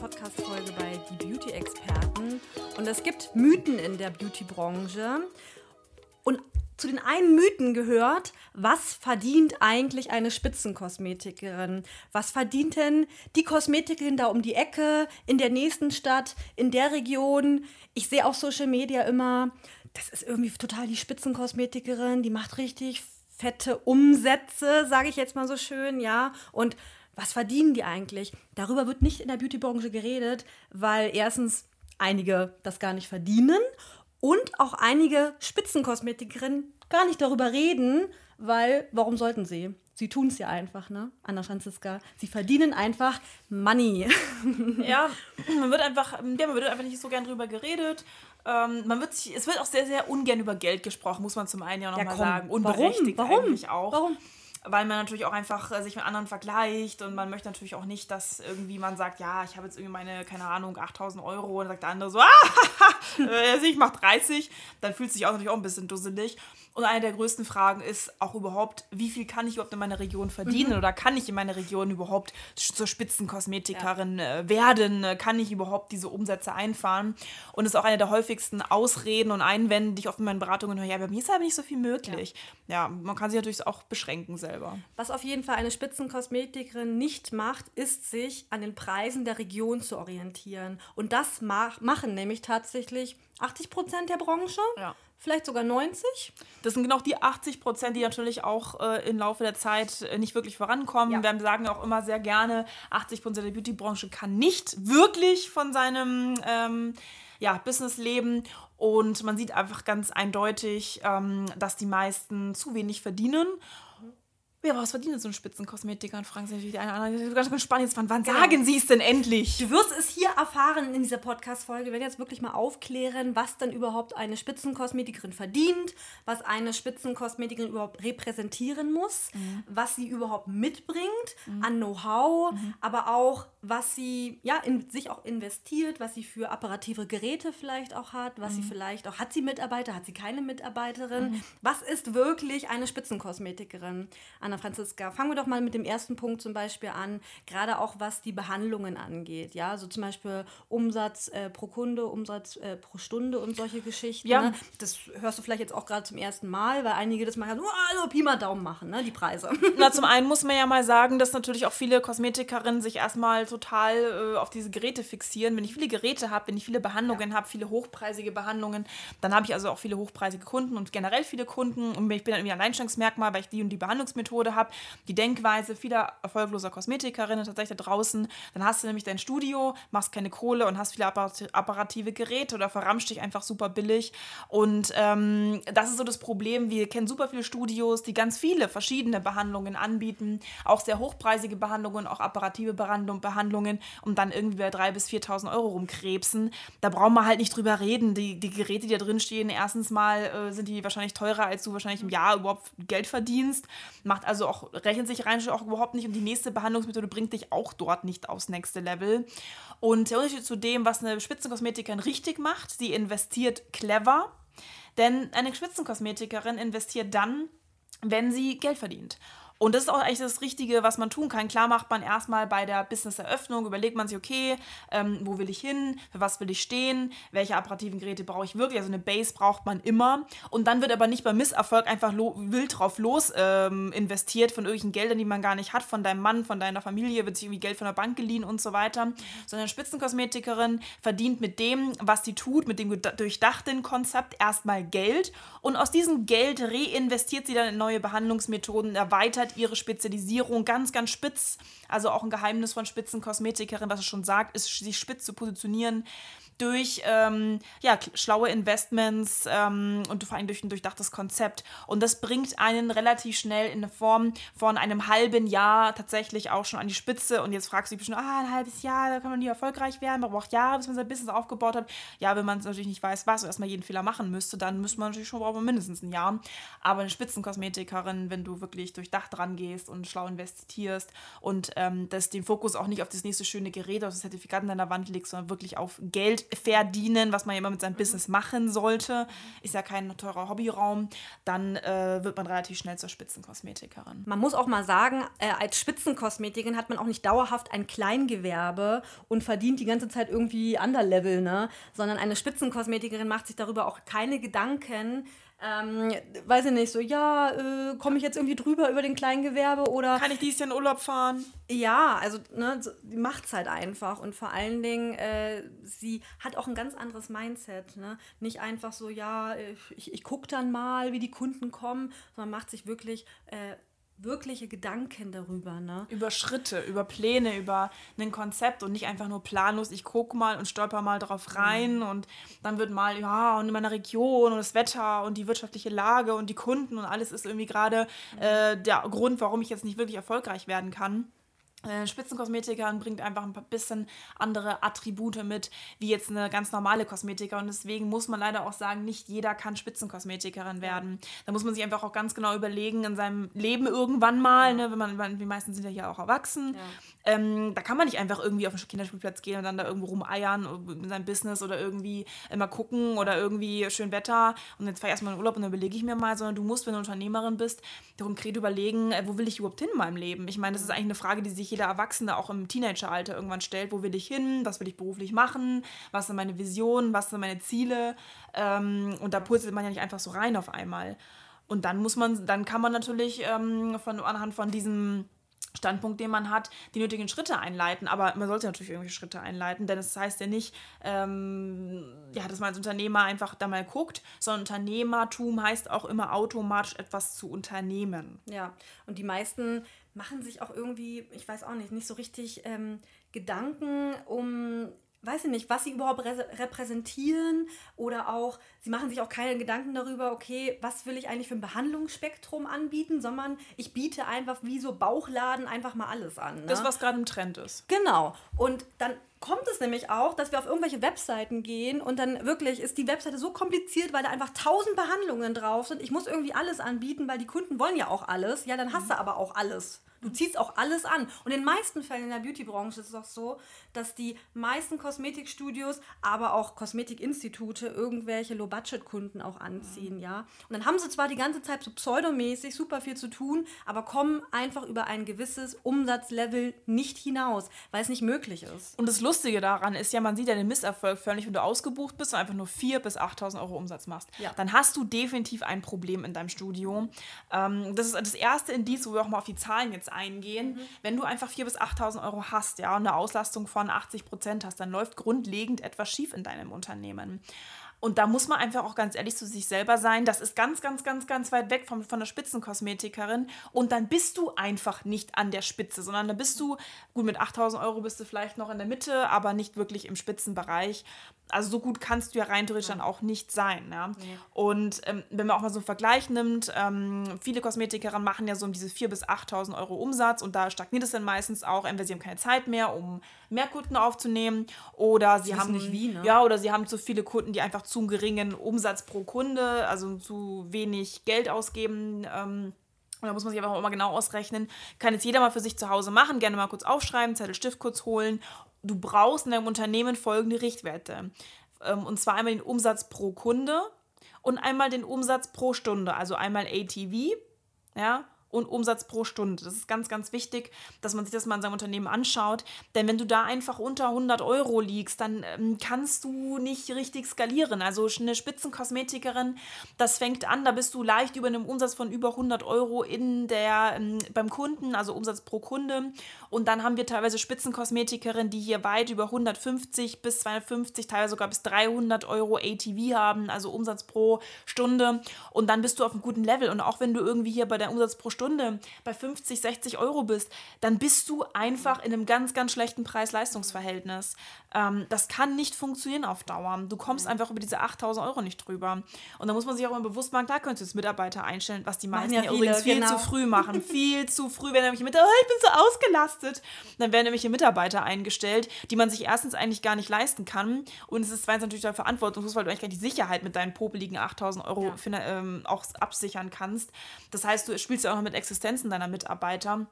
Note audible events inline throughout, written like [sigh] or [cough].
Podcast-Folge bei Die Beauty-Experten. Und es gibt Mythen in der Beauty-Branche. Und zu den einen Mythen gehört, was verdient eigentlich eine Spitzenkosmetikerin? Was verdient denn die Kosmetikerin da um die Ecke, in der nächsten Stadt, in der Region? Ich sehe auf Social Media immer, das ist irgendwie total die Spitzenkosmetikerin, die macht richtig fette Umsätze, sage ich jetzt mal so schön, ja. Und was verdienen die eigentlich? Darüber wird nicht in der Beautybranche geredet, weil erstens einige das gar nicht verdienen und auch einige Spitzenkosmetikerinnen gar nicht darüber reden, weil warum sollten sie? Sie tun es ja einfach, ne? Anna Franziska. Sie verdienen einfach Money. [laughs] Ja, man wird einfach, ja, man wird einfach nicht so gern drüber geredet. Ähm, man wird sich, es wird auch sehr, sehr ungern über Geld gesprochen, muss man zum einen ja Ja, nochmal komm, sagen. warum? Unberechtigt Warum? eigentlich auch. Warum? Weil man natürlich auch einfach äh, sich mit anderen vergleicht und man möchte natürlich auch nicht, dass irgendwie man sagt, ja, ich habe jetzt irgendwie meine, keine Ahnung, 8000 Euro und dann sagt der andere so, [laughs] ah, ich mach 30. Dann fühlt es sich auch natürlich auch ein bisschen dusselig. Und eine der größten Fragen ist auch überhaupt, wie viel kann ich überhaupt in meiner Region Mhm. verdienen oder kann ich in meiner Region überhaupt zur Spitzenkosmetikerin äh, werden? Kann ich überhaupt diese Umsätze einfahren? Und das ist auch eine der häufigsten Ausreden und Einwände, die ich oft in meinen Beratungen höre. Ja, bei mir ist aber nicht so viel möglich. Ja, man kann sich natürlich auch beschränken selber. Was auf jeden Fall eine Spitzenkosmetikerin nicht macht, ist sich an den Preisen der Region zu orientieren. Und das mach, machen nämlich tatsächlich 80 Prozent der Branche, Ja. vielleicht sogar 90. Das sind genau die 80 Prozent, die natürlich auch äh, im Laufe der Zeit äh, nicht wirklich vorankommen. Ja. Wir sagen auch immer sehr gerne, 80 Prozent der Beautybranche kann nicht wirklich von seinem ähm, ja, Business leben. Und man sieht einfach ganz eindeutig, ähm, dass die meisten zu wenig verdienen. Ja, aber was verdient denn so ein Spitzenkosmetiker? Und fragen sich natürlich die eine oder andere. Ganz gespannt jetzt, wann, wann Genau. sagen sie es denn endlich? Du wirst es hier erfahren in dieser Podcast-Folge. Wir werden jetzt wirklich mal aufklären, was dann überhaupt eine Spitzenkosmetikerin verdient, was eine Spitzenkosmetikerin überhaupt repräsentieren muss, was sie überhaupt mitbringt an Know-how, aber auch, was sie ja in sich auch investiert, was sie für apparative Geräte vielleicht auch hat, was sie vielleicht auch, hat sie Mitarbeiter, hat sie keine Mitarbeiterin? Was ist wirklich eine Spitzenkosmetikerin? Anna Franziska, fangen wir doch mal mit dem ersten Punkt zum Beispiel an, gerade auch was die Behandlungen angeht. Ja, so zum Beispiel Umsatz äh, pro Kunde, Umsatz äh, pro Stunde und solche Geschichten. Ja. Ne? Das hörst du vielleicht jetzt auch gerade zum ersten Mal, weil einige das mal so, also Pi mal Daumen machen, ne? die Preise. [laughs] Na, zum einen muss man ja mal sagen, dass natürlich auch viele Kosmetikerinnen sich erstmal total äh, auf diese Geräte fixieren. Wenn ich viele Geräte habe, wenn ich viele Behandlungen habe, viele hochpreisige Behandlungen, dann habe ich also auch viele hochpreisige Kunden und generell viele Kunden. Und ich bin dann irgendwie ein Alleinstellungsmerkmal, weil ich die und die Behandlungsmethode habe, die Denkweise vieler erfolgloser Kosmetikerinnen tatsächlich da draußen. Dann hast du nämlich dein Studio, machst keine Kohle und hast viele apparat- apparative Geräte oder verramscht dich einfach super billig. Und ähm, das ist so das Problem. Wir kennen super viele Studios, die ganz viele verschiedene Behandlungen anbieten, auch sehr hochpreisige Behandlungen, auch apparative Behandlung, Behandlungen und dann irgendwie bei 3.000 bis 4.000 Euro rumkrebsen. Da brauchen wir halt nicht drüber reden. Die, die Geräte, die da drin stehen, erstens mal äh, sind die wahrscheinlich teurer, als du wahrscheinlich im Jahr überhaupt Geld verdienst. Macht also auch, rechnet sich rein auch überhaupt nicht und die nächste Behandlungsmethode bringt dich auch dort nicht aufs nächste Level. Und der Unterschied zu dem, was eine Spitzenkosmetikerin richtig macht, sie investiert clever. Denn eine Spitzenkosmetikerin investiert dann, wenn sie Geld verdient. Und das ist auch eigentlich das Richtige, was man tun kann. Klar macht man erstmal bei der Business-Eröffnung, überlegt man sich, okay, ähm, wo will ich hin, für was will ich stehen, welche apparativen Geräte brauche ich wirklich. Also eine Base braucht man immer. Und dann wird aber nicht beim Misserfolg einfach wild drauf los ähm, investiert von irgendwelchen Geldern, die man gar nicht hat, von deinem Mann, von deiner Familie, wird sich irgendwie Geld von der Bank geliehen und so weiter. Sondern Spitzenkosmetikerin verdient mit dem, was sie tut, mit dem durchdachten Konzept erstmal Geld. Und aus diesem Geld reinvestiert sie dann in neue Behandlungsmethoden, erweitert ihre Spezialisierung ganz, ganz spitz. Also auch ein Geheimnis von Spitzenkosmetikerin, was es schon sagt, ist, sich spitz zu positionieren. Durch ähm, ja, schlaue Investments ähm, und vor allem durch ein durchdachtes Konzept. Und das bringt einen relativ schnell in eine Form von einem halben Jahr tatsächlich auch schon an die Spitze. Und jetzt fragst du dich bestimmt, ah, ein halbes Jahr, da kann man nie erfolgreich werden, man braucht Jahre, bis man sein Business aufgebaut hat. Ja, wenn man es natürlich nicht weiß, was und erstmal jeden Fehler machen müsste, dann müsste man natürlich schon brauchen mindestens ein Jahr. Aber eine Spitzenkosmetikerin, wenn du wirklich durchdacht rangehst und schlau investierst und ähm, das, den Fokus auch nicht auf das nächste schöne Gerät, auf das Zertifikat an deiner Wand legst, sondern wirklich auf Geld verdienen, was man ja immer mit seinem mhm. Business machen sollte, ist ja kein teurer Hobbyraum, dann äh, wird man relativ schnell zur Spitzenkosmetikerin. Man muss auch mal sagen, äh, als Spitzenkosmetikerin hat man auch nicht dauerhaft ein Kleingewerbe und verdient die ganze Zeit irgendwie Underlevel, ne? sondern eine Spitzenkosmetikerin macht sich darüber auch keine Gedanken, ähm, weiß ich nicht, so, ja, äh, komme ich jetzt irgendwie drüber über den Kleingewerbe oder. Kann ich dies Jahr in Urlaub fahren? Ja, also, ne, so, die macht es halt einfach und vor allen Dingen, äh, sie hat auch ein ganz anderes Mindset, ne? Nicht einfach so, ja, ich, ich gucke dann mal, wie die Kunden kommen, sondern macht sich wirklich. Äh, wirkliche Gedanken darüber. Ne? Über Schritte, über Pläne, über ein Konzept und nicht einfach nur planlos, ich gucke mal und stolper mal drauf rein mhm. und dann wird mal, ja, und in meiner Region und das Wetter und die wirtschaftliche Lage und die Kunden und alles ist irgendwie gerade mhm. äh, der Grund, warum ich jetzt nicht wirklich erfolgreich werden kann. Äh, Spitzenkosmetikerin bringt einfach ein bisschen andere Attribute mit, wie jetzt eine ganz normale Kosmetiker. Und deswegen muss man leider auch sagen, nicht jeder kann Spitzenkosmetikerin werden. Da muss man sich einfach auch ganz genau überlegen in seinem Leben irgendwann mal, ja. ne, wenn man, die meisten sind ja hier auch erwachsen. Ja. Ähm, da kann man nicht einfach irgendwie auf den Kinderspielplatz gehen und dann da irgendwo rumeiern in seinem Business oder irgendwie immer gucken oder irgendwie schön Wetter und jetzt fahre ich erstmal in Urlaub und dann überlege ich mir mal, sondern du musst, wenn du Unternehmerin bist, konkret überlegen, äh, wo will ich überhaupt hin in meinem Leben? Ich meine, das ist eigentlich eine Frage, die sich jeder Erwachsene auch im Teenageralter irgendwann stellt. Wo will ich hin? Was will ich beruflich machen? Was sind meine Visionen? Was sind meine Ziele? Ähm, und da purzelt man ja nicht einfach so rein auf einmal. Und dann muss man, dann kann man natürlich ähm, von, anhand von diesem Standpunkt, den man hat, die nötigen Schritte einleiten. Aber man sollte natürlich irgendwelche Schritte einleiten, denn es das heißt ja nicht, ähm, ja, dass man als Unternehmer einfach da mal guckt, sondern Unternehmertum heißt auch immer automatisch etwas zu unternehmen. Ja, und die meisten machen sich auch irgendwie, ich weiß auch nicht, nicht so richtig ähm, Gedanken um weiß ich nicht, was sie überhaupt repräsentieren oder auch, sie machen sich auch keine Gedanken darüber, okay, was will ich eigentlich für ein Behandlungsspektrum anbieten, sondern ich biete einfach wie so Bauchladen einfach mal alles an. Ne? Das, was gerade im Trend ist. Genau. Und dann kommt es nämlich auch, dass wir auf irgendwelche Webseiten gehen und dann wirklich ist die Webseite so kompliziert, weil da einfach tausend Behandlungen drauf sind. Ich muss irgendwie alles anbieten, weil die Kunden wollen ja auch alles. Ja, dann hast du aber auch alles. Du ziehst auch alles an. Und in den meisten Fällen in der Beauty-Branche ist es auch so, dass die meisten Kosmetikstudios, aber auch Kosmetikinstitute irgendwelche Low-Budget-Kunden auch anziehen, mhm. ja. Und dann haben sie zwar die ganze Zeit so pseudomäßig super viel zu tun, aber kommen einfach über ein gewisses Umsatzlevel nicht hinaus, weil es nicht möglich ist. Und das Lustige daran ist ja, man sieht ja den Misserfolg völlig, wenn du ausgebucht bist und einfach nur 4.000 bis 8.000 Euro Umsatz machst. Ja. Dann hast du definitiv ein Problem in deinem Studio. Ähm, das ist das erste Indiz, wo wir auch mal auf die Zahlen jetzt eingehen. Mhm. Wenn du einfach 4.000 bis 8.000 Euro hast, ja, und eine Auslastung von 80 Prozent hast, dann läuft grundlegend etwas schief in deinem Unternehmen. Und da muss man einfach auch ganz ehrlich zu sich selber sein. Das ist ganz, ganz, ganz, ganz weit weg von, von der Spitzenkosmetikerin. Und dann bist du einfach nicht an der Spitze, sondern dann bist du, gut, mit 8000 Euro bist du vielleicht noch in der Mitte, aber nicht wirklich im Spitzenbereich also so gut kannst du ja rein theoretisch dann auch nicht sein. Ja? ja. Und ähm, wenn man auch mal so einen Vergleich nimmt, ähm, viele Kosmetikerinnen machen ja so um diese 4.000 bis 8.000 Euro Umsatz und da stagniert es dann meistens auch, entweder sie haben keine Zeit mehr, um mehr Kunden aufzunehmen oder sie, sie haben nicht wie, ne? ja oder sie haben zu viele Kunden, die einfach zu geringen Umsatz pro Kunde, also zu wenig Geld ausgeben. Ähm, und da muss man sich einfach auch mal genau ausrechnen. Kann jetzt jeder mal für sich zu Hause machen, gerne mal kurz aufschreiben, Zettel, Stift kurz holen du brauchst in deinem Unternehmen folgende Richtwerte. Ähm, und zwar einmal den Umsatz pro Kunde und einmal den Umsatz pro Stunde, also einmal ATV, ja, und Umsatz pro Stunde. Das ist ganz, ganz wichtig, dass man sich das mal in seinem Unternehmen anschaut. Denn wenn du da einfach unter 100 Euro liegst, dann ähm, kannst du nicht richtig skalieren. Also eine Spitzenkosmetikerin, das fängt an, da bist du leicht über einem Umsatz von über 100 Euro in der, ähm, beim Kunden, also Umsatz pro Kunde. Und dann haben wir teilweise Spitzenkosmetikerinnen, die hier weit über 150 bis 250, teilweise sogar bis 300 Euro ATV haben, also Umsatz pro Stunde. Und dann bist du auf einem guten Level. Und auch wenn du irgendwie hier bei der Umsatz pro Stunde Stunde bei 50, 60 Euro bist, dann bist du einfach in einem ganz, ganz schlechten Preis-Leistungs-Verhältnis. Ähm, das kann nicht funktionieren auf Dauer. Du kommst einfach über diese 8000 Euro nicht drüber. Und da muss man sich auch immer bewusst machen, da könntest du jetzt Mitarbeiter einstellen, was die meisten ja, viele, übrigens viel genau. zu früh [laughs] machen. viel zu früh werden nämlich Mitarbeiter, oh, ich bin so ausgelastet. Dann werden nämlich Mitarbeiter eingestellt, die man sich erstens eigentlich gar nicht leisten kann. Und es ist zweitens natürlich deine Verantwortung, weil du eigentlich gar nicht die Sicherheit mit deinen popeligen 8000 Euro ja. ähm, auch absichern kannst. Das heißt, du spielst ja auch noch mit Existenzen deiner Mitarbeiter.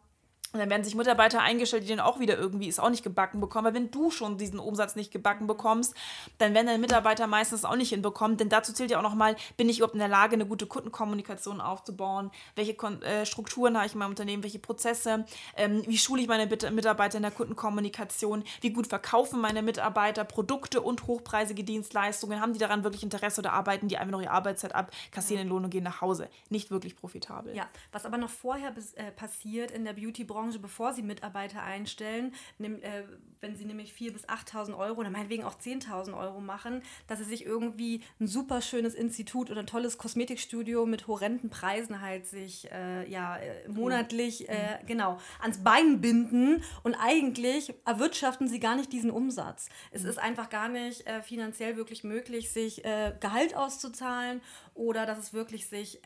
Und dann werden sich Mitarbeiter eingestellt, die dann auch wieder irgendwie es auch nicht gebacken bekommen. Weil wenn du schon diesen Umsatz nicht gebacken bekommst, dann werden deine Mitarbeiter meistens auch nicht hinbekommen. Denn dazu zählt ja auch nochmal, bin ich überhaupt in der Lage, eine gute Kundenkommunikation aufzubauen? Welche Kon äh, Strukturen habe ich in meinem Unternehmen? Welche Prozesse? Ähm, wie schule ich meine Mitarbeiter in der Kundenkommunikation? Wie gut verkaufen meine Mitarbeiter Produkte und hochpreisige Dienstleistungen? Haben die daran wirklich Interesse oder arbeiten die einfach noch ihre Arbeitszeit ab, kassieren den Lohn und gehen nach Hause? Nicht wirklich profitabel. Ja, was aber noch vorher äh, passiert in der Beauty-Branche, Branche, bevor sie Mitarbeiter einstellen, nimm, äh, wenn sie nämlich 4.000 bis 8.000 Euro oder meinetwegen auch 10.000 Euro machen, dass sie sich irgendwie ein super schönes Institut oder ein tolles Kosmetikstudio mit horrenden Preisen halt sich äh, ja, äh, monatlich äh, mhm. genau ans Bein binden und eigentlich erwirtschaften sie gar nicht diesen Umsatz. Es mhm. ist einfach gar nicht äh, finanziell wirklich möglich, sich äh, Gehalt auszuzahlen oder dass es wirklich sich,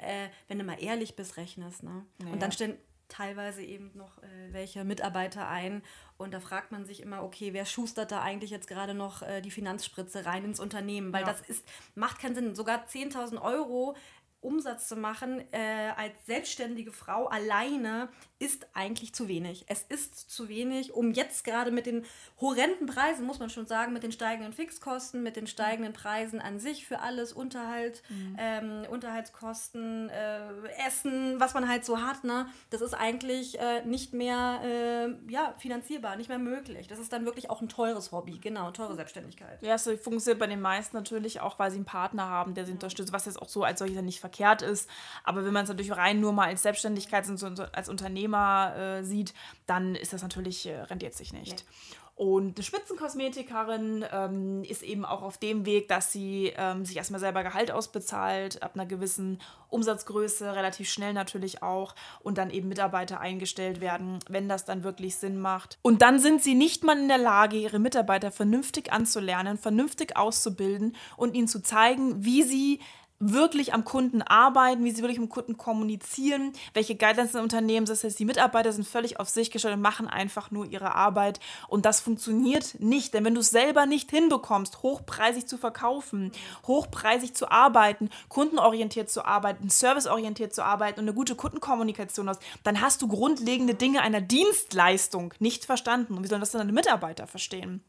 wenn du mal ehrlich bist, rechnest. Ne? Naja. Und dann stellen teilweise eben noch äh, welche Mitarbeiter ein. Und da fragt man sich immer, okay, wer schustert da eigentlich jetzt gerade noch äh, die Finanzspritze rein ins Unternehmen? Weil ja. das ist, macht keinen Sinn. Sogar 10.000 Euro Umsatz zu machen äh, als selbstständige Frau alleine ist eigentlich zu wenig. Es ist zu wenig, um jetzt gerade mit den horrenden Preisen, muss man schon sagen, mit den steigenden Fixkosten, mit den steigenden Preisen an sich für alles, Unterhalt, mhm. ähm, Unterhaltskosten, äh, Essen, was man halt so hat, ne? das ist eigentlich äh, nicht mehr äh, ja, finanzierbar, nicht mehr möglich. Das ist dann wirklich auch ein teures Hobby, genau, teure Selbstständigkeit. Ja, es funktioniert bei den meisten natürlich auch, weil sie einen Partner haben, der sie unterstützt, was jetzt auch so als solches nicht verkehrt ist. Aber wenn man es natürlich rein nur mal als Selbstständigkeit, als Unternehmer äh, sieht, dann ist das natürlich, äh, rendiert sich nicht. Nee. Und eine Spitzenkosmetikerin ähm, ist eben auch auf dem Weg, dass sie ähm, sich erstmal selber Gehalt ausbezahlt, ab einer gewissen Umsatzgröße, relativ schnell natürlich auch, und dann eben Mitarbeiter eingestellt werden, wenn das dann wirklich Sinn macht. Und dann sind sie nicht mal in der Lage, ihre Mitarbeiter vernünftig anzulernen, vernünftig auszubilden und ihnen zu zeigen, wie sie wirklich am Kunden arbeiten, wie sie wirklich mit dem Kunden kommunizieren, welche Guidelines im Unternehmen, das heißt, die Mitarbeiter sind völlig auf sich gestellt und machen einfach nur ihre Arbeit. Und das funktioniert nicht, denn wenn du es selber nicht hinbekommst, hochpreisig zu verkaufen, hochpreisig zu arbeiten, kundenorientiert zu arbeiten, serviceorientiert zu arbeiten und eine gute Kundenkommunikation hast, dann hast du grundlegende Dinge einer Dienstleistung nicht verstanden. Und wie sollen das dann deine Mitarbeiter verstehen?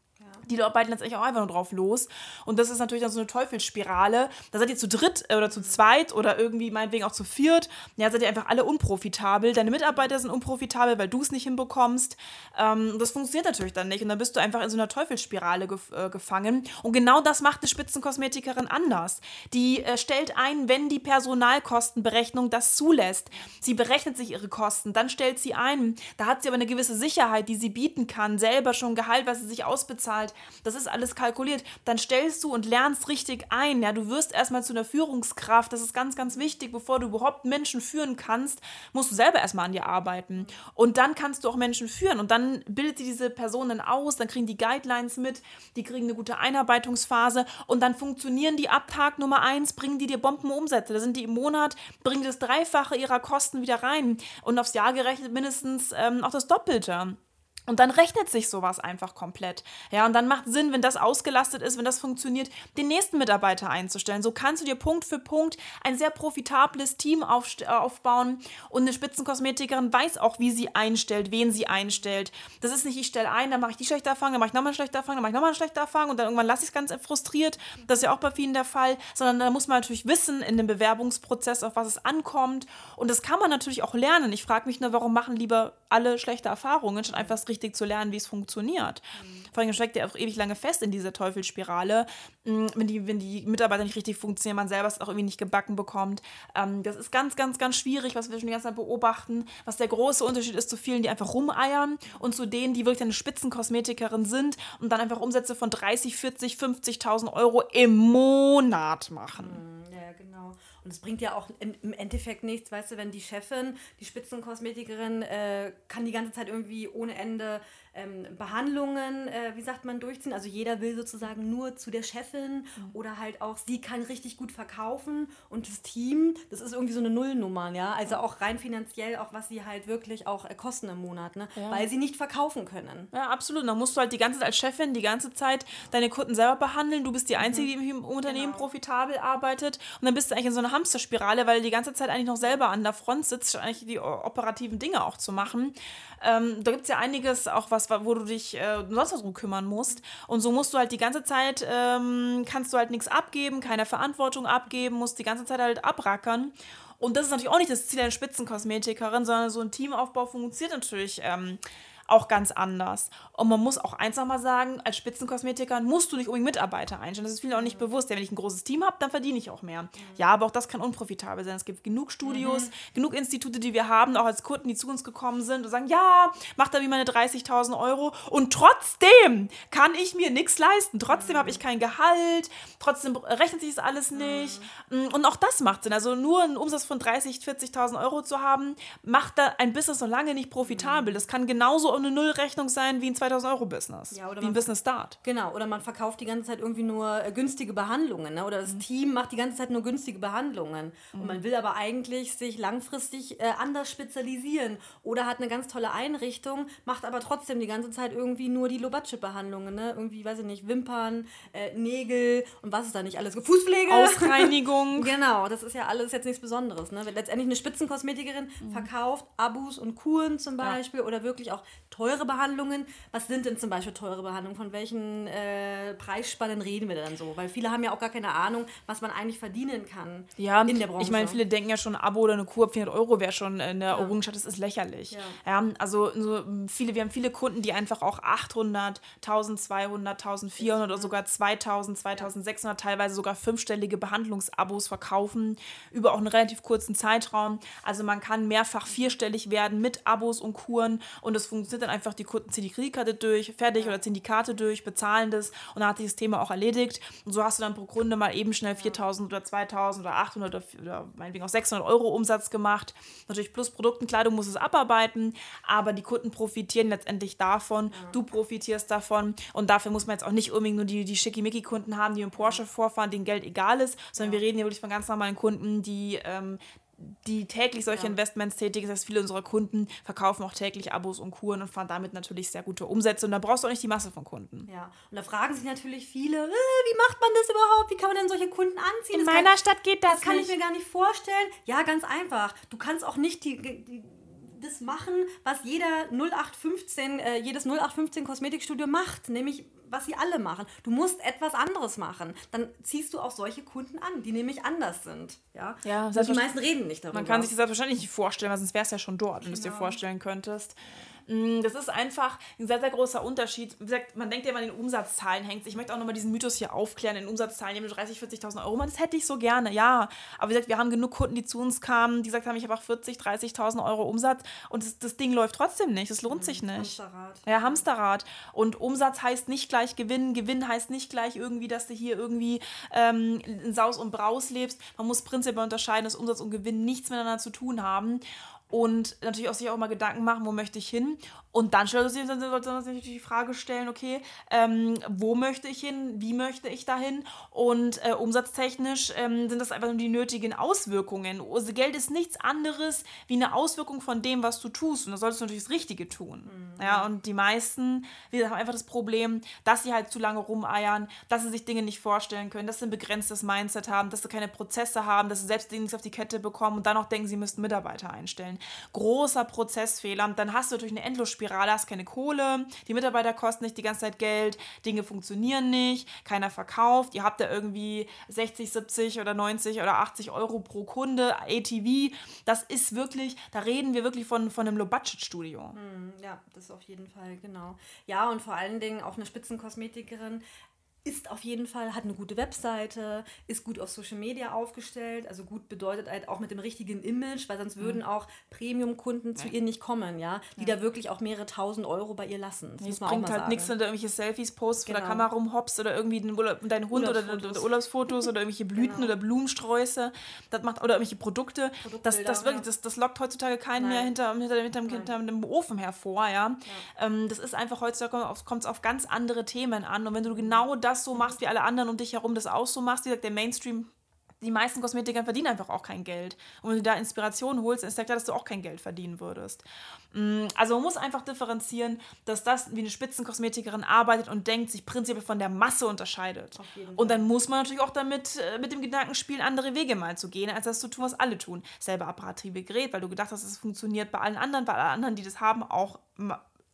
Die arbeiten letztendlich auch einfach nur drauf los. Und das ist natürlich dann so eine Teufelsspirale. Da seid ihr zu dritt oder zu zweit oder irgendwie meinetwegen auch zu viert. Ja, seid ihr einfach alle unprofitabel. Deine Mitarbeiter sind unprofitabel, weil du es nicht hinbekommst. Ähm, das funktioniert natürlich dann nicht. Und dann bist du einfach in so einer Teufelsspirale gef äh, gefangen. Und genau das macht eine Spitzenkosmetikerin anders. Die äh, stellt ein, wenn die Personalkostenberechnung das zulässt. Sie berechnet sich ihre Kosten, dann stellt sie ein. Da hat sie aber eine gewisse Sicherheit, die sie bieten kann. Selber schon Gehalt, was sie sich ausbezahlt das ist alles kalkuliert. Dann stellst du und lernst richtig ein. Ja, du wirst erstmal zu einer Führungskraft. Das ist ganz, ganz wichtig. Bevor du überhaupt Menschen führen kannst, musst du selber erstmal an dir arbeiten. Und dann kannst du auch Menschen führen. Und dann bildet sie diese Personen aus, dann kriegen die Guidelines mit, die kriegen eine gute Einarbeitungsphase und dann funktionieren die ab Tag Nummer eins, bringen die dir Bombenumsätze. Da sind die im Monat, bringen das Dreifache ihrer Kosten wieder rein. Und aufs Jahr gerechnet mindestens ähm, auch das Doppelte. Und dann rechnet sich sowas einfach komplett. Ja, und dann macht Sinn, wenn das ausgelastet ist, wenn das funktioniert, den nächsten Mitarbeiter einzustellen. So kannst du dir Punkt für Punkt ein sehr profitables Team äh, aufbauen. Und eine Spitzenkosmetikerin weiß auch, wie sie einstellt, wen sie einstellt. Das ist nicht, ich stelle ein, dann mache ich die schlechter Erfahrung, dann mache ich nochmal eine schlechte Erfahrung, dann mache ich nochmal eine schlechte Erfahrung und dann irgendwann lasse ich es ganz frustriert. Das ist ja auch bei vielen der Fall. Sondern da muss man natürlich wissen in dem Bewerbungsprozess, auf was es ankommt. Und das kann man natürlich auch lernen. Ich frage mich nur, warum machen lieber alle schlechte Erfahrungen, statt einfach richtig zu lernen, wie es funktioniert. Mhm. Vor allem steckt er auch ewig lange fest in dieser Teufelsspirale. Mm, wenn die, wenn die Mitarbeiter nicht richtig funktionieren, man selber es auch irgendwie nicht gebacken bekommt. Ähm, das ist ganz, ganz, ganz schwierig, was wir schon die ganze Zeit beobachten. Was der große Unterschied ist zu vielen, die einfach rumeiern und zu denen, die wirklich eine Spitzenkosmetikerin sind und dann einfach Umsätze von 30, 40, 50.000 Euro im Monat machen. Mhm, ja, genau. Und es bringt ja auch im, Endeffekt nichts, weißt du, wenn die Chefin, die Spitzenkosmetikerin, äh, kann die ganze Zeit irgendwie ohne Ende ähm, Behandlungen, äh, wie sagt man, durchziehen. Also jeder will sozusagen nur zu der Chefin mhm. oder halt auch, sie kann richtig gut verkaufen und das Team, das ist irgendwie so eine Nullnummer, ja. Also auch rein finanziell, auch was sie halt wirklich auch äh, kosten im Monat, ne? Ja. Weil sie nicht verkaufen können. Ja, absolut. Dann musst du halt die ganze Zeit als Chefin die ganze Zeit deine Kunden selber behandeln. Du bist die Einzige, mhm. die im Unternehmen genau. profitabel arbeitet. Und dann bist du eigentlich in so einer Hamsterspirale, weil du die ganze Zeit eigentlich noch selber an der Front sitzt, eigentlich die operativen Dinge auch zu machen. Ähm, da gibt es ja einiges auch was, wo du dich äh, sonst darum kümmern musst. Und so musst du halt die ganze Zeit, ähm, kannst du halt nichts abgeben, keine Verantwortung abgeben, musst die ganze Zeit halt abrackern. Und das ist natürlich auch nicht das Ziel einer Spitzenkosmetikerin, sondern so ein Teamaufbau funktioniert natürlich ähm, auch ganz anders. Und man muss auch eins nochmal sagen, als Spitzenkosmetiker musst du nicht unbedingt Mitarbeiter einstellen. Das ist vielen auch nicht bewusst. Ja, wenn ich ein großes Team habe, dann verdiene ich auch mehr. Mhm. Ja, aber auch das kann unprofitabel sein. Es gibt genug Studios, mhm. genug Institute, die wir haben, auch als Kunden, die zu uns gekommen sind und sagen, ja, mach da wie meine 30.000 Euro. Und trotzdem kann ich mir nichts leisten. Trotzdem mhm. habe ich kein Gehalt. Trotzdem rechnet sich das alles nicht. Mhm. Und auch das macht Sinn. Also nur einen Umsatz von 30.000, 40.000 Euro zu haben, macht da ein Business noch lange nicht profitabel. Mhm. Das kann genauso eine Nullrechnung sein wie ein 2000 Euro Business. Ja, oder wie ein Business Start. Genau, oder man verkauft die ganze Zeit irgendwie nur äh, günstige Behandlungen. Ne? Oder das mhm. Team macht die ganze Zeit nur günstige Behandlungen. Mhm. Und man will aber eigentlich sich langfristig äh, anders spezialisieren. Oder hat eine ganz tolle Einrichtung, macht aber trotzdem die ganze Zeit irgendwie nur die Low-Budget-Behandlungen. Ne? Irgendwie, weiß ich nicht, Wimpern, äh, Nägel und was ist da nicht alles? Fußpflege. Ausreinigung. [laughs] genau, das ist ja alles jetzt nichts Besonderes. Ne? Letztendlich eine Spitzenkosmetikerin mhm. verkauft Abus und Kuren zum Beispiel ja. oder wirklich auch teure Behandlungen. Was sind denn zum Beispiel teure Behandlungen? Von welchen äh, Preisspannen reden wir denn so? Weil viele haben ja auch gar keine Ahnung, was man eigentlich verdienen kann ja, in der Branche. Ich meine, viele denken ja schon, ein Abo oder eine Kur 400 Euro wäre schon in der ja. Errungenschaft. Das ist lächerlich. Ja. ja. also so viele, wir haben viele Kunden, die einfach auch 800, 1200, 1400 oder sogar 2000, 2600, teilweise sogar fünfstellige Behandlungsabos verkaufen über auch einen relativ kurzen Zeitraum. Also man kann mehrfach vierstellig werden mit Abos und Kuren und es funktioniert dann einfach, die Kunden ziehen die Kreditkarte durch, fertig, oder ziehen die Karte durch, bezahlen das und dann hat sich das Thema auch erledigt. Und so hast du dann pro Kunde mal eben schnell 4000 oder 2000 oder 800 oder, oder meinetwegen auch 600 Euro Umsatz gemacht. Natürlich plus Produkten, klar, du musst es abarbeiten, aber die Kunden profitieren letztendlich davon, du profitierst davon und dafür muss man jetzt auch nicht unbedingt nur die, die Schickimicki-Kunden haben, die im Porsche vorfahren, denen Geld egal ist, sondern wir reden hier wirklich von ganz normalen Kunden, die ähm, die täglich solche ja. Investments tätigen. Das heißt, viele unserer Kunden verkaufen auch täglich Abos und Kuren und fahren damit natürlich sehr gute Umsätze. Und da brauchst du auch nicht die Masse von Kunden. Ja, und da fragen sich natürlich viele, äh, wie macht man das überhaupt? Wie kann man denn solche Kunden anziehen? In das meiner kann, Stadt geht das, das nicht. kann ich mir gar nicht vorstellen. Ja, ganz einfach. Du kannst auch nicht die, die das machen, was jeder 0815, äh, jedes 0815 Kosmetikstudio macht, nämlich was sie alle machen. Du musst etwas anderes machen. Dann ziehst du auch solche Kunden an, die nämlich anders sind. Ja, ja die meisten reden nicht darüber. Man kann sich das selbstverständlich nicht vorstellen, weil sonst wärst du ja schon dort, wenn genau. du es dir vorstellen könntest. Mm, das ist einfach ein sehr, sehr großer Unterschied. Wie gesagt, man denkt ja immer, in den Umsatzzahlen hängt Ich möchte auch nochmal diesen Mythos hier aufklären. In Umsatzzahlen nehmen 30.000, 40.000 Euro. Das hätte ich so gerne, ja. Aber wie gesagt, wir haben genug Kunden, die zu uns kamen, die gesagt haben, ich habe auch 40.000, 30.000 Euro Umsatz und das, das, Ding läuft trotzdem nicht. Es lohnt mhm, sich nicht. Hamsterrad. Ja, Hamsterrad. Und Umsatz heißt nicht gleich Gewinn. Gewinn heißt nicht gleich irgendwie, dass du hier irgendwie ähm, in Saus und Braus lebst. Man muss prinzipiell unterscheiden, dass Umsatz und Gewinn nichts miteinander zu tun haben und natürlich auch sich auch mal Gedanken machen, wo möchte ich hin. Und dann sollte man sich natürlich die Frage stellen, okay, ähm, wo möchte ich hin, wie möchte ich dahin? Und äh, umsatztechnisch ähm, sind das einfach nur die nötigen Auswirkungen. Also Geld ist nichts anderes wie eine Auswirkung von dem, was du tust. Und da solltest du natürlich das Richtige tun. Mhm. Ja, und die meisten wir haben einfach das Problem, dass sie halt zu lange rumeiern, dass sie sich Dinge nicht vorstellen können, dass sie ein begrenztes Mindset haben, dass sie keine Prozesse haben, dass sie selbst Dinge auf die Kette bekommen und dann auch denken, sie müssten Mitarbeiter einstellen. Großer Prozessfehler. Und dann hast du natürlich eine Endlosspirale, hast keine Kohle, die Mitarbeiter kosten nicht die ganze Zeit Geld, Dinge funktionieren nicht, keiner verkauft, ihr habt da irgendwie 60, 70 oder 90 oder 80 Euro pro Kunde, ATV. Das ist wirklich, da reden wir wirklich von, von einem Low-Budget-Studio. Hm, ja, das auf jeden Fall, genau. Ja, und vor allen Dingen auch eine Spitzenkosmetikerin ist auf jeden Fall, hat eine gute Webseite, ist gut auf Social Media aufgestellt. Also gut bedeutet halt auch mit dem richtigen Image, weil sonst würden auch Premium-Kunden zu ihr nicht kommen, ja, die da wirklich auch mehrere tausend Euro bei ihr lassen. Das auch bringt halt nichts, wenn du irgendwelche Selfies postest, vor der Genau. Kamera rumhoppst oder irgendwie den Urlaub, deinen Hund oder, Urlaubsfotos. oder Urlaubsfotos oder irgendwelche Blüten Genau. oder Blumensträuße. Das macht, oder irgendwelche Produkte. Das, das, wirklich, ja. das, das lockt heutzutage keinen mehr Nein. hinter, hinter, hinter, hinter dem Ofen hervor. Ja? Ähm, das ist einfach heutzutage kommt es auf ganz andere Themen an. Und wenn du genau das so machst, wie alle anderen um dich herum das auch so machst, wie gesagt, der Mainstream die meisten Kosmetiker verdienen einfach auch kein Geld. Und wenn du da Inspiration holst, dann ist ja klar, dass du auch kein Geld verdienen würdest. Mm, Also man muss einfach differenzieren, dass das wie eine Spitzenkosmetikerin arbeitet und denkt, sich prinzipiell von der Masse unterscheidet. Und dann muss man natürlich auch damit äh, mit dem Gedanken spielen, andere Wege mal zu gehen, als das zu tun, was alle tun. Selber apparative Gerät, weil du gedacht hast, es funktioniert bei allen anderen, weil alle anderen, die das haben, auch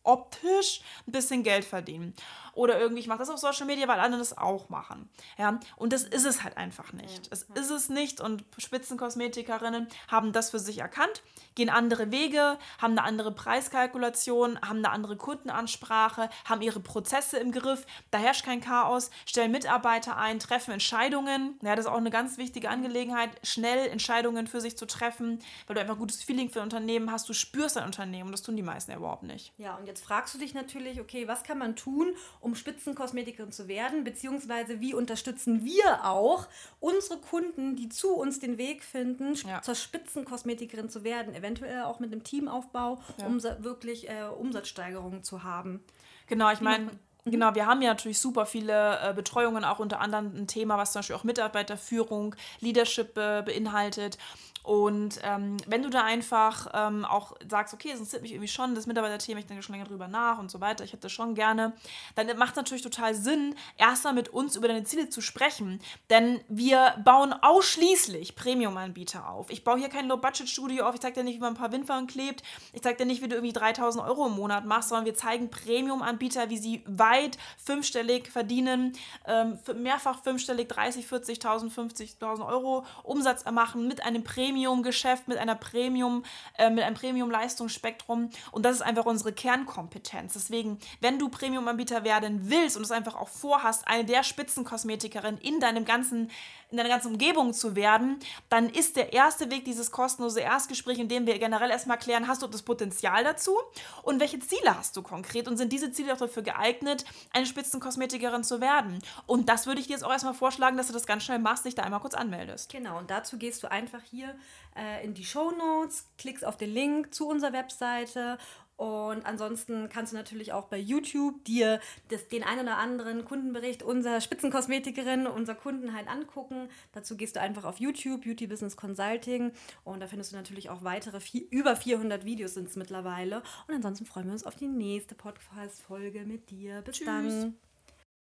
optisch ein bisschen Geld verdienen. Oder irgendwie, ich mache das auf Social Media, weil andere das auch machen. Ja? Und das ist es halt einfach nicht. Es ist es nicht und Spitzenkosmetikerinnen haben das für sich erkannt, gehen andere Wege, haben eine andere Preiskalkulation, haben eine andere Kundenansprache, haben ihre Prozesse im Griff, da herrscht kein Chaos, stellen Mitarbeiter ein, treffen Entscheidungen. Ja, das ist auch eine ganz wichtige Angelegenheit, schnell Entscheidungen für sich zu treffen, weil du einfach ein gutes Feeling für ein Unternehmen hast, du spürst dein Unternehmen und das tun die meisten überhaupt nicht. Ja, und jetzt fragst du dich natürlich, okay, was kann man tun, um Spitzenkosmetikerin zu werden, beziehungsweise wie unterstützen wir auch unsere Kunden, die zu uns den Weg finden, Ja. zur Spitzenkosmetikerin zu werden, eventuell auch mit einem Teamaufbau, um sa- wirklich äh, Umsatzsteigerungen zu haben. Genau, ich meine, genau, wir haben ja natürlich super viele äh, Betreuungen, auch unter anderem ein Thema, was zum Beispiel auch Mitarbeiterführung, Leadership äh, beinhaltet. Und ähm, wenn du da einfach ähm, auch sagst, okay, es interessiert mich irgendwie schon, das Mitarbeiterthema, ich denke schon länger drüber nach und so weiter, ich hätte das schon gerne, dann macht es natürlich total Sinn, erstmal mit uns über deine Ziele zu sprechen. Denn wir bauen ausschließlich Premium-Anbieter auf. Ich baue hier kein Low-Budget-Studio auf, ich zeige dir nicht, wie man ein paar Windfarben klebt, ich zeige dir nicht, wie du irgendwie 3000 Euro im Monat machst, sondern wir zeigen Premium-Anbieter, wie sie weit fünfstellig verdienen, ähm, mehrfach fünfstellig, 30, 40.000, 50.000 Euro Umsatz machen mit einem Premium-Geschäft, mit einer Premium, äh, mit einem Premium-Leistungsspektrum. Und das ist einfach unsere Kernkompetenz. Deswegen, wenn du Premium-Anbieter werden willst und es einfach auch vorhast, eine der Spitzenkosmetikerin in deinem ganzen, in deiner ganzen Umgebung zu werden, dann ist der erste Weg dieses kostenlose Erstgespräch, in dem wir generell erstmal klären, hast du das Potenzial dazu und welche Ziele hast du konkret und sind diese Ziele auch dafür geeignet, eine Spitzenkosmetikerin zu werden. Und das würde ich dir jetzt auch erstmal vorschlagen, dass du das ganz schnell machst, dich da einmal kurz anmeldest. Genau, und dazu gehst du einfach hier äh, in die Show Notes, klickst auf den Link zu unserer Webseite und ansonsten kannst du natürlich auch bei YouTube dir das, den ein oder anderen Kundenbericht unserer Spitzenkosmetikerin, unserer Kunden halt angucken. Dazu gehst du einfach auf YouTube, Beauty Business Consulting und da findest du natürlich auch weitere, vier, über 400 Videos sind es mittlerweile. Und ansonsten freuen wir uns auf die nächste Podcast-Folge mit dir. Bis Tschüss. dann.